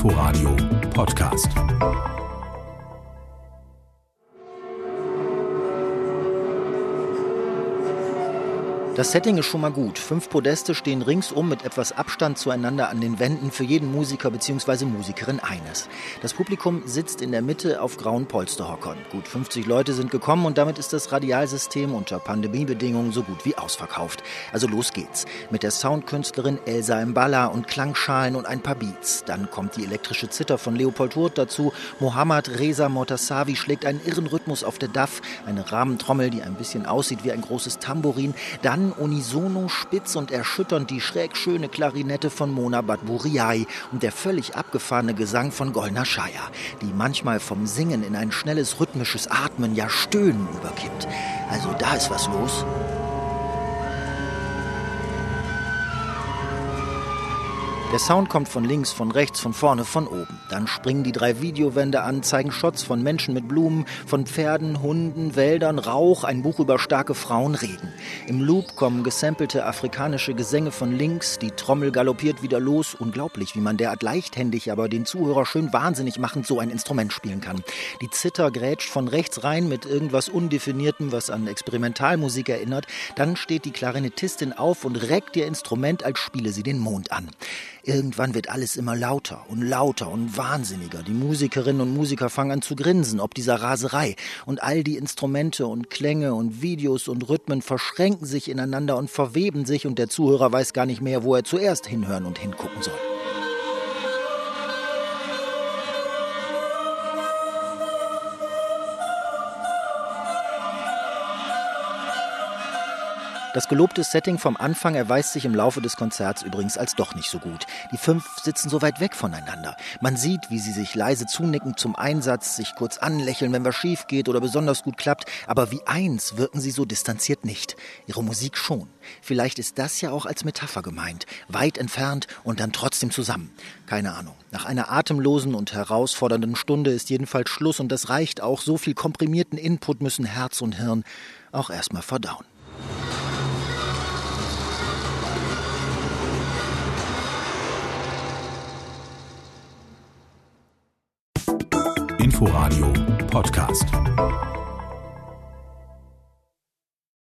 Inforadio Podcast. Das Setting ist schon mal gut. Fünf Podeste stehen ringsum mit etwas Abstand zueinander an den Wänden, für jeden Musiker bzw. Musikerin eines. Das Publikum sitzt in der Mitte auf grauen Polsterhockern. Gut 50 Leute sind gekommen und damit ist das Radialsystem unter Pandemiebedingungen so gut wie ausverkauft. Also los geht's. Mit der Soundkünstlerin Elsa Mballa und Klangschalen und ein paar Beats. Dann kommt die elektrische Zither von Leopold Hurt dazu. Mohammad Reza Mortasavi schlägt einen irren Rhythmus auf der Duff, eine Rahmentrommel, die ein bisschen aussieht wie ein großes Tambourin. Dann unisono spitz und erschütternd die schräg schöne Klarinette von Mona Badburiai und der völlig abgefahrene Gesang von Golna Shaya, die manchmal vom Singen in ein schnelles rhythmisches Atmen, ja Stöhnen überkippt. Also da ist was los. Der Sound kommt von links, von rechts, von vorne, von oben. Dann springen die drei Videowände an, zeigen Shots von Menschen mit Blumen, von Pferden, Hunden, Wäldern, Rauch, ein Buch über starke Frauen, Regen. Im Loop kommen gesampelte afrikanische Gesänge von links, die Trommel galoppiert wieder los. Unglaublich, wie man derart leichthändig, aber den Zuhörer schön wahnsinnig machend so ein Instrument spielen kann. Die Zither grätscht von rechts rein mit irgendwas Undefiniertem, was an Experimentalmusik erinnert. Dann steht die Klarinettistin auf und reckt ihr Instrument, als spiele sie den Mond an. Irgendwann wird alles immer lauter und lauter und wahnsinniger. Die Musikerinnen und Musiker fangen an zu grinsen, ob dieser Raserei. Und all die Instrumente und Klänge und Videos und Rhythmen verschränken sich ineinander und verweben sich und der Zuhörer weiß gar nicht mehr, wo er zuerst hinhören und hingucken soll. Das gelobte Setting vom Anfang erweist sich im Laufe des Konzerts übrigens als doch nicht so gut. Die fünf sitzen so weit weg voneinander. Man sieht, wie sie sich leise zunicken zum Einsatz, sich kurz anlächeln, wenn was schief geht oder besonders gut klappt, aber wie eins wirken sie so distanziert nicht. Ihre Musik schon. Vielleicht ist das ja auch als Metapher gemeint. Weit entfernt und dann trotzdem zusammen. Keine Ahnung. Nach einer atemlosen und herausfordernden Stunde ist jedenfalls Schluss und das reicht auch. So viel komprimierten Input müssen Herz und Hirn auch erstmal verdauen. Inforadio Podcast.